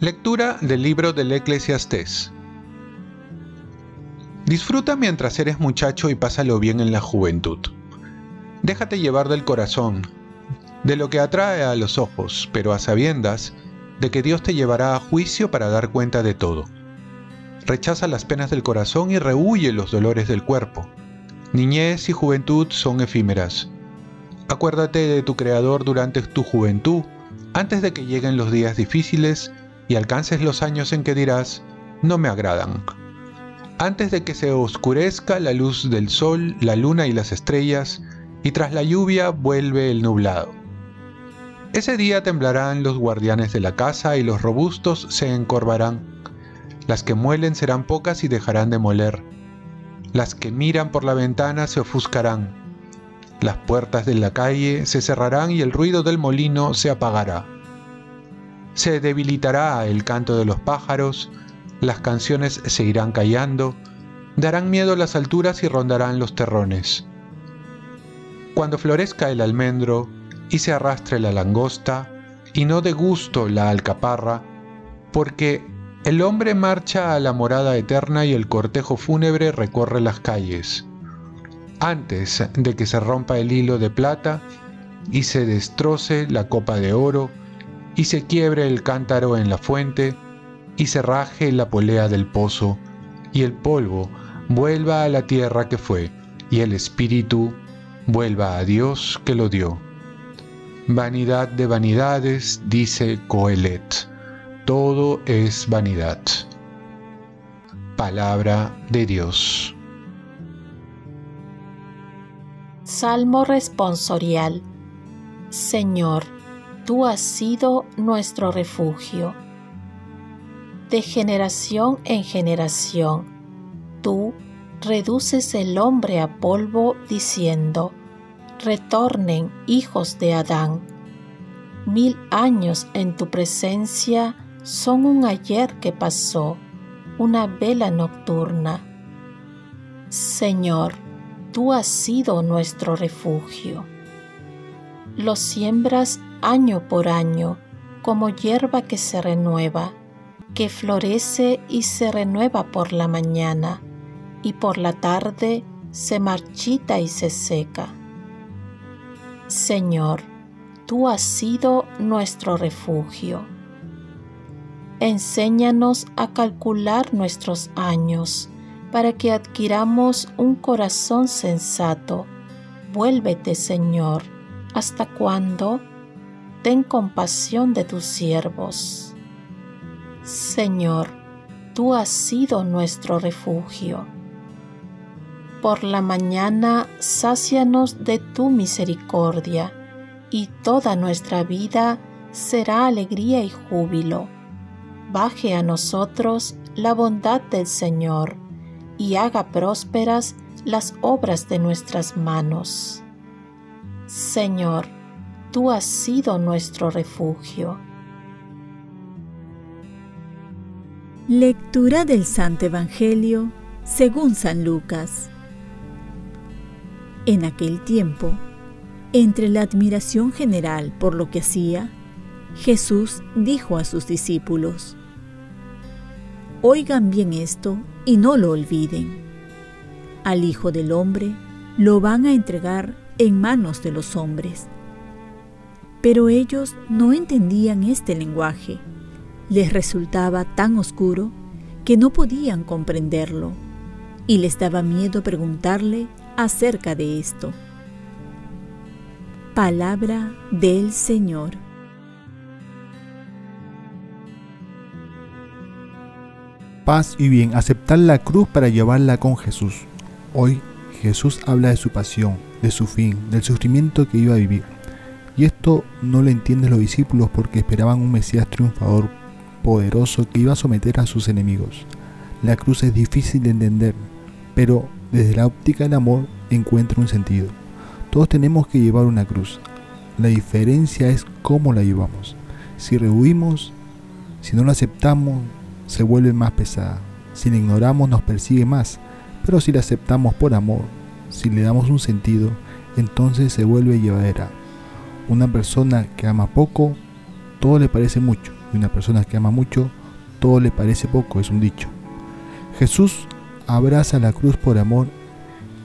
Lectura del libro del Eclesiastés. Disfruta mientras eres muchacho y pásalo bien en la juventud. Déjate llevar del corazón, de lo que atrae a los ojos, pero a sabiendas de que Dios te llevará a juicio para dar cuenta de todo. Rechaza las penas del corazón y rehuye los dolores del cuerpo. Niñez y juventud son efímeras. Acuérdate de tu Creador durante tu juventud, antes de que lleguen los días difíciles y alcances los años en que dirás, no me agradan. Antes de que se oscurezca la luz del sol, la luna y las estrellas, y tras la lluvia vuelve el nublado. Ese día temblarán los guardianes de la casa y los robustos se encorvarán. Las que muelen serán pocas y dejarán de moler. Las que miran por la ventana se ofuscarán. Las puertas de la calle se cerrarán y el ruido del molino se apagará se debilitará el canto de los pájaros, las canciones se irán callando, darán miedo las alturas y rondarán los terrones. Cuando florezca el almendro y se arrastre la langosta, y no de gusto la alcaparra, porque el hombre marcha a la morada eterna y el cortejo fúnebre recorre las calles. Antes de que se rompa el hilo de plata y se destroce la copa de oro, y se quiebre el cántaro en la fuente, y se raje la polea del pozo, y el polvo vuelva a la tierra que fue, y el espíritu vuelva a Dios que lo dio. Vanidad de vanidades, dice Coelet, todo es vanidad. Palabra de Dios. Salmo responsorial. Señor, tú has sido nuestro refugio. De generación en generación, tú reduces el hombre a polvo diciendo, retornen hijos de Adán. Mil años en tu presencia son un ayer que pasó, una vela nocturna. Señor, tú has sido nuestro refugio. Lo siembras año por año, como hierba que se renueva, que florece y se renueva por la mañana, y por la tarde se marchita y se seca. Señor, tú has sido nuestro refugio. Enséñanos a calcular nuestros años para que adquiramos un corazón sensato. Vuélvete, Señor, ¿hasta cuándo? ten compasión de tus siervos. Señor, tú has sido nuestro refugio. Por la mañana sácianos de tu misericordia, y toda nuestra vida será alegría y júbilo. Baje a nosotros la bondad del Señor, y haga prósperas las obras de nuestras manos. Señor, tú has sido nuestro refugio. Lectura del Santo Evangelio según San Lucas. En aquel tiempo, entre la admiración general por lo que hacía, Jesús dijo a sus discípulos, Oigan bien esto y no lo olviden. Al Hijo del Hombre lo van a entregar en manos de los hombres pero ellos no entendían este lenguaje. Les resultaba tan oscuro que no podían comprenderlo y les daba miedo preguntarle acerca de esto. Palabra del Señor. Paz y bien, aceptar la cruz para llevarla con Jesús. Hoy Jesús habla de su pasión, de su fin, del sufrimiento que iba a vivir y esto no lo entienden los discípulos porque esperaban un Mesías triunfador, poderoso, que iba a someter a sus enemigos. La cruz es difícil de entender, pero desde la óptica del amor encuentra un sentido. Todos tenemos que llevar una cruz. La diferencia es cómo la llevamos. Si rehuimos, si no la aceptamos, se vuelve más pesada. Si la ignoramos, nos persigue más. pero si la aceptamos por amor, si le damos un sentido, entonces se vuelve llevadera. Una persona que ama poco, todo le parece mucho, y una persona que ama mucho, todo le parece poco, es un dicho. Jesús abraza la cruz por amor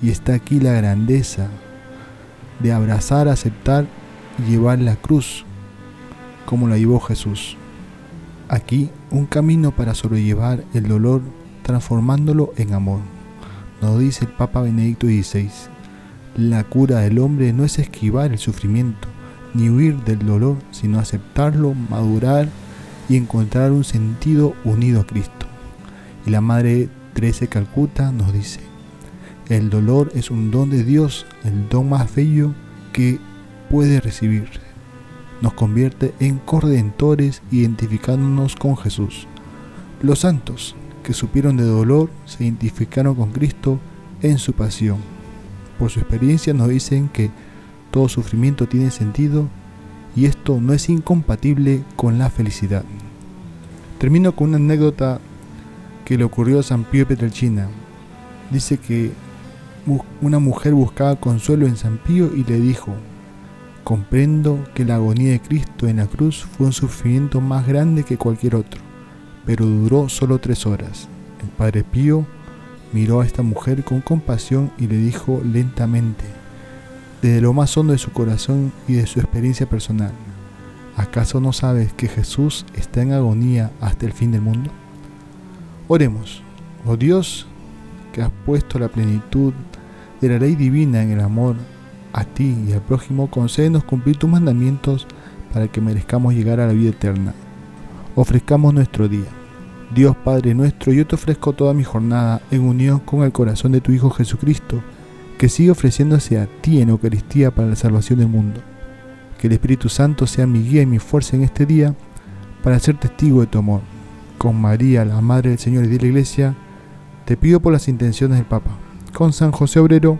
y está aquí la grandeza de abrazar, aceptar y llevar la cruz como la llevó Jesús. Aquí un camino para sobrellevar el dolor transformándolo en amor. Nos dice el Papa Benedicto XVI, la cura del hombre no es esquivar el sufrimiento, ni huir del dolor, sino aceptarlo, madurar y encontrar un sentido unido a Cristo. Y la Madre Teresa Calcuta nos dice, el dolor es un don de Dios, el don más bello que puede recibir. Nos convierte en corredentores identificándonos con Jesús. Los santos que supieron de dolor se identificaron con Cristo en su pasión. Por su experiencia nos dicen que todo sufrimiento tiene sentido y esto no es incompatible con la felicidad. Termino con una anécdota que le ocurrió a San Pío Petrelchina. Dice que una mujer buscaba consuelo en San Pío y le dijo, comprendo que la agonía de Cristo en la cruz fue un sufrimiento más grande que cualquier otro, pero duró solo tres horas. El Padre Pío miró a esta mujer con compasión y le dijo lentamente, desde lo más hondo de su corazón y de su experiencia personal. ¿Acaso no sabes que Jesús está en agonía hasta el fin del mundo? Oremos, oh Dios, que has puesto la plenitud de la ley divina en el amor a ti y al prójimo, concédenos cumplir tus mandamientos para que merezcamos llegar a la vida eterna. Ofrezcamos nuestro día. Dios Padre nuestro, yo te ofrezco toda mi jornada en unión con el corazón de tu Hijo Jesucristo, que sigue ofreciéndose a ti en Eucaristía para la salvación del mundo. Que el Espíritu Santo sea mi guía y mi fuerza en este día para ser testigo de tu amor. Con María, la Madre del Señor y de la Iglesia, te pido por las intenciones del Papa. Con San José Obrero,